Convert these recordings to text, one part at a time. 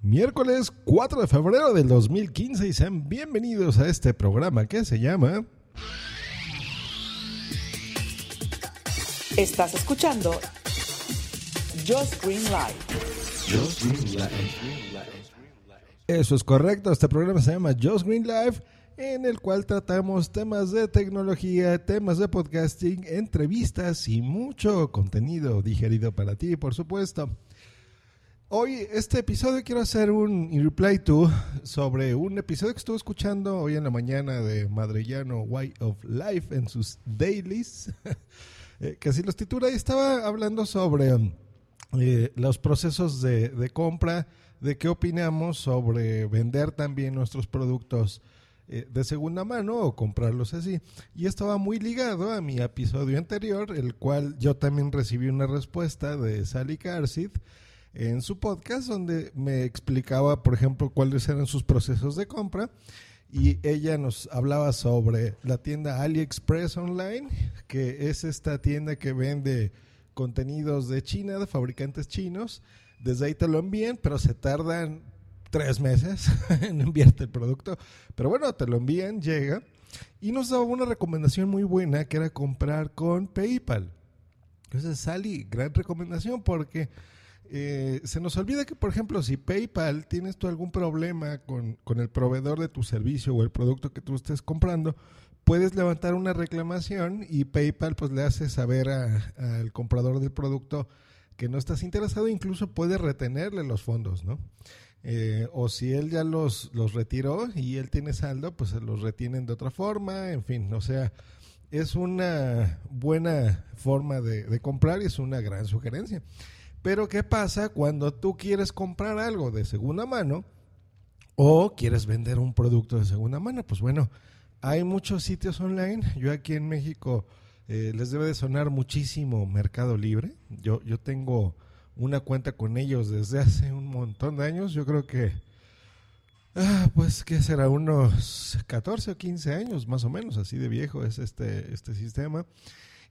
Miércoles 4 de febrero del 2015 y sean bienvenidos a este programa que se llama... Estás escuchando Just Green Live. Eso es correcto, este programa se llama Just Green Live en el cual tratamos temas de tecnología, temas de podcasting, entrevistas y mucho contenido digerido para ti, por supuesto. Hoy, este episodio, quiero hacer un reply to sobre un episodio que estuve escuchando hoy en la mañana de Madrellano Way of Life en sus dailies, eh, que así los titula, y estaba hablando sobre eh, los procesos de, compra, de qué opinamos sobre vender también nuestros productos eh, de segunda mano o comprarlos así. Y estaba muy ligado a mi episodio anterior, el cual yo también recibí una respuesta de Sally Carsid en su podcast donde me explicaba, por ejemplo, cuáles eran sus procesos de compra y ella nos hablaba sobre la tienda AliExpress Online, que es esta tienda que vende contenidos de China, de fabricantes chinos. Desde ahí te lo envían, pero se tardan tres meses en enviarte el producto. Pero bueno, te lo envían, llega. Y nos daba una recomendación muy buena que era comprar con PayPal. Entonces, Sally, gran recomendación porque eh, se nos olvida que, por ejemplo, si PayPal tienes tú algún problema con, con, el proveedor de tu servicio o el producto que tú estés comprando, puedes levantar una reclamación y PayPal pues le hace saber al comprador del producto que no estás interesado, incluso puede retenerle los fondos, ¿no? Eh, o si él ya los, los retiró y él tiene saldo, pues se los retienen de otra forma, en fin, o sea, es una buena forma de comprar y es una gran sugerencia. Pero ¿qué pasa cuando tú quieres comprar algo de segunda mano o quieres vender un producto de segunda mano? Pues bueno, hay muchos sitios online. Yo aquí en México eh, les debe de sonar muchísimo Mercado Libre. Yo, yo tengo una cuenta con ellos desde hace un montón de años. Yo creo que, ah, pues, ¿qué será? Unos 14 o 15 años más o menos, así de viejo es este, este sistema.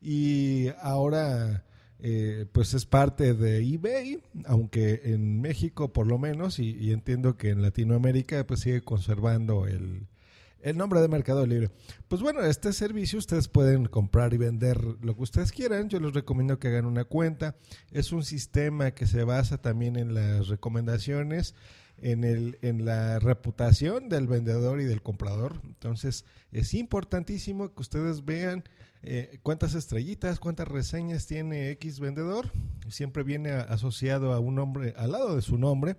Y ahora eh, pues es parte de eBay, aunque en México por lo menos, y, entiendo que en Latinoamérica pues sigue conservando el, el nombre de Mercado Libre. Pues bueno, este servicio ustedes pueden comprar y vender lo que ustedes quieran. Yo les recomiendo que hagan una cuenta. Es un sistema que se basa también en las recomendaciones, en, el, en la reputación del vendedor y del comprador. Entonces es importantísimo que ustedes vean eh, cuántas estrellitas, cuántas reseñas tiene X vendedor. Siempre viene asociado a un nombre al lado de su nombre.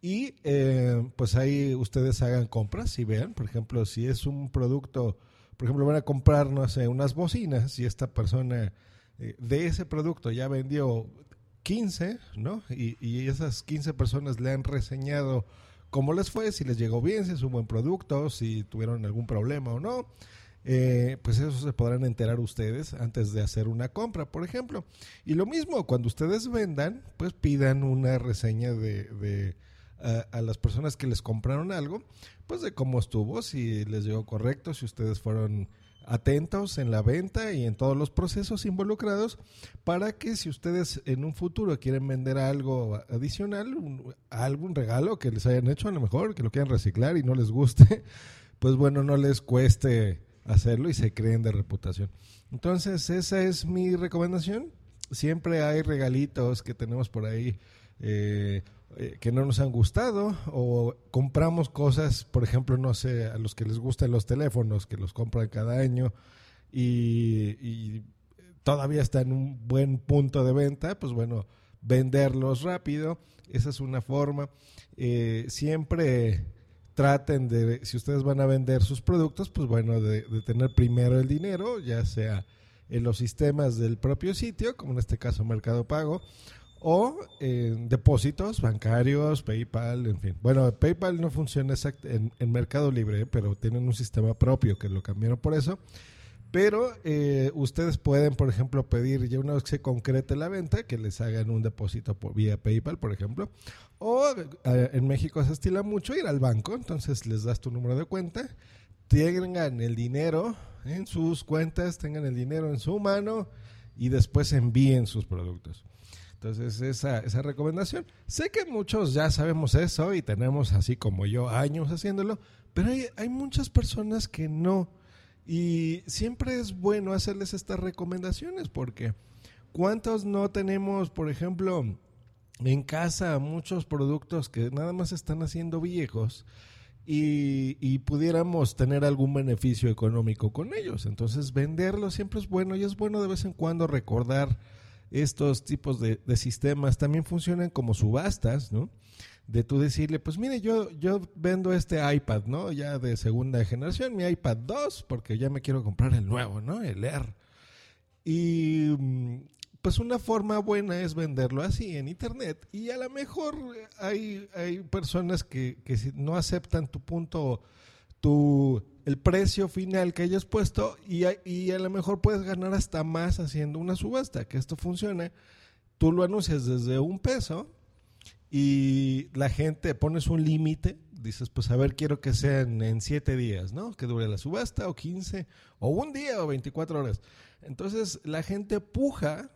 Y eh, pues ahí ustedes hagan compras y vean, por ejemplo, si es un producto, por ejemplo, van a comprar, no sé, unas bocinas y esta persona eh, de ese producto ya vendió 15, ¿no? Y, y, esas 15 personas le han reseñado cómo les fue, si les llegó bien, si es un buen producto, si tuvieron algún problema o no. Eh, pues eso se podrán enterar ustedes antes de hacer una compra, por ejemplo. Y lo mismo, cuando ustedes vendan, pues pidan una reseña de, a, las personas que les compraron algo, pues de cómo estuvo, si les llegó correcto, si ustedes fueron atentos en la venta y en todos los procesos involucrados para que si ustedes en un futuro quieren vender algo adicional, algún regalo que les hayan hecho a lo mejor, que lo quieran reciclar y no les guste, pues bueno, no les cueste hacerlo y se creen de reputación. Entonces, esa es mi recomendación. Siempre hay regalitos que tenemos por ahí eh, eh, que no nos han gustado o compramos cosas, por ejemplo, no sé, a los que les gustan los teléfonos, que los compran cada año y, todavía está en un buen punto de venta, pues bueno, venderlos rápido, esa es una forma. Eh, siempre traten de, si ustedes van a vender sus productos, pues bueno, de, tener primero el dinero, ya sea en los sistemas del propio sitio, como en este caso Mercado Pago, o en depósitos bancarios, PayPal, en fin. Bueno, PayPal no funciona en, en Mercado Libre, pero tienen un sistema propio que lo cambiaron por eso. Pero eh, ustedes pueden, por ejemplo, pedir ya una vez que se concrete la venta, que les hagan un depósito por, vía PayPal, por ejemplo. O eh, en México se estila mucho ir al banco, entonces les das tu número de cuenta, tengan el dinero en sus cuentas, tengan el dinero en su mano y después envíen sus productos. Entonces, esa, esa recomendación. Sé que muchos ya sabemos eso y tenemos, así como yo, años haciéndolo, pero hay, hay muchas personas que no. Y siempre es bueno hacerles estas recomendaciones porque ¿cuántos no tenemos, por ejemplo, en casa muchos productos que nada más están haciendo viejos y, pudiéramos tener algún beneficio económico con ellos. Entonces venderlos siempre es bueno y es bueno de vez en cuando recordar estos tipos de, sistemas. También funcionan como subastas, ¿no? De tú decirle, pues mire, yo, yo vendo este iPad, ¿no? Ya de segunda generación, mi iPad 2, porque ya me quiero comprar el nuevo, ¿no? El Air. Y mm, pues una forma buena es venderlo así en internet y a lo mejor hay, hay personas que, que no aceptan tu punto, tu, el precio final que hayas puesto y y a lo mejor puedes ganar hasta más haciendo una subasta, que esto funciona. Tú lo anuncias desde un peso y la gente pones un límite, dices, pues a ver, quiero que sean en siete días, ¿no? Que dure la subasta o 15 o un día o 24 horas. Entonces la gente puja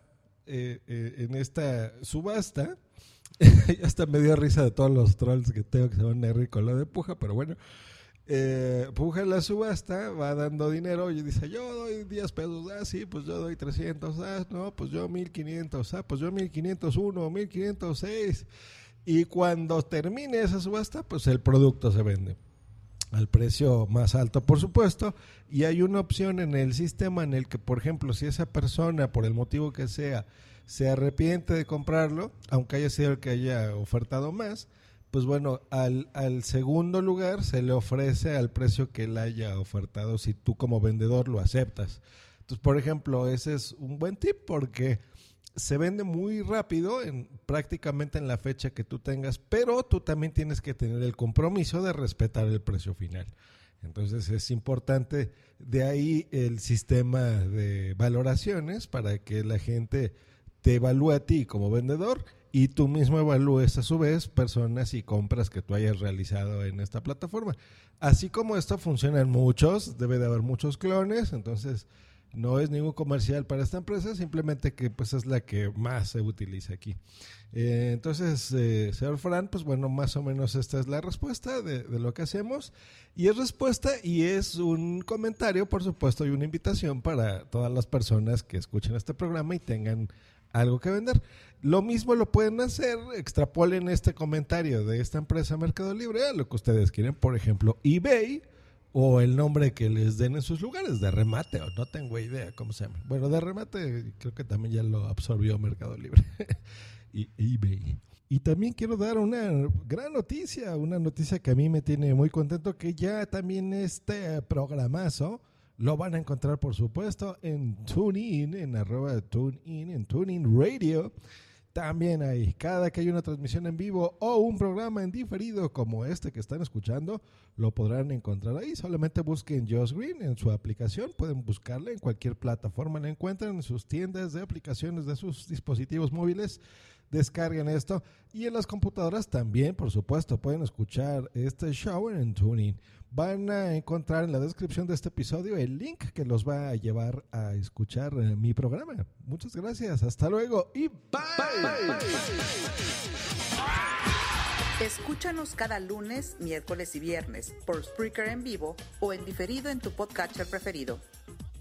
eh, eh, en esta subasta. hasta me dio risa de todos los trolls que tengo que se van a reír con lo de puja, pero bueno. Eh, puja la subasta, va dando dinero y dice, yo doy 10 pesos, ah, sí, pues yo doy 300, ah, no, pues yo 1500, ah, pues yo 1501, 1506. Y cuando termine esa subasta, pues el producto se vende al precio más alto, por supuesto, y hay una opción en el sistema en el que, por ejemplo, si esa persona, por el motivo que sea, se arrepiente de comprarlo, aunque haya sido el que haya ofertado más, pues bueno, al, al segundo lugar se le ofrece al precio que él haya ofertado si tú como vendedor lo aceptas. Entonces, por ejemplo, ese es un buen tip porque se vende muy rápido, en, prácticamente en la fecha que tú tengas, pero tú también tienes que tener el compromiso de respetar el precio final. Entonces es importante de ahí el sistema de valoraciones para que la gente te evalúe a ti como vendedor y tú mismo evalúes a su vez personas y compras que tú hayas realizado en esta plataforma. Así como esto funciona en muchos, debe de haber muchos clones, entonces no es ningún comercial para esta empresa, simplemente que pues es la que más se utiliza aquí. Eh, entonces, eh, señor Fran, pues bueno, más o menos esta es la respuesta de, de, lo que hacemos. Y es respuesta y es un comentario, por supuesto, y una invitación para todas las personas que escuchen este programa y tengan algo que vender. Lo mismo lo pueden hacer, extrapolen este comentario de esta empresa Mercado Libre a lo que ustedes quieren, por ejemplo, eBay o el nombre que les den en sus lugares, de remate, o no tengo idea cómo se llama. Bueno, de remate creo que también ya lo absorbió Mercado Libre y eBay. Y también quiero dar una gran noticia, una noticia que a mí me tiene muy contento, que ya también este programazo lo van a encontrar, por supuesto, en TuneIn, en arroba TuneIn, en TuneIn Radio. También hay, cada que hay una transmisión en vivo o un programa en diferido como este que están escuchando, lo podrán encontrar ahí. Solamente busquen Josh Green en su aplicación, pueden buscarla en cualquier plataforma, la encuentran en sus tiendas de aplicaciones de sus dispositivos móviles descarguen esto. Y en las computadoras también, por supuesto, pueden escuchar este show en Tuning. Van a encontrar en la descripción de este episodio el link que los va a llevar a escuchar eh, mi programa. Muchas gracias, hasta luego y bye. Escúchanos cada lunes, miércoles y viernes por Spreaker en vivo o en diferido en tu podcatcher preferido.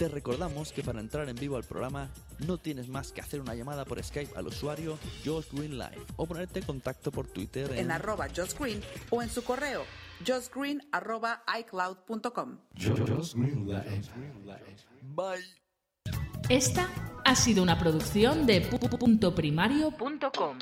Te recordamos que para entrar en vivo al programa no tienes más que hacer una llamada por Skype al usuario Josh Green Live o ponerte en contacto por Twitter en, arroba Josh Green o en su correo joshgreen arroba icloud.com. Bye. Esta ha sido una producción de puntoprimario.com.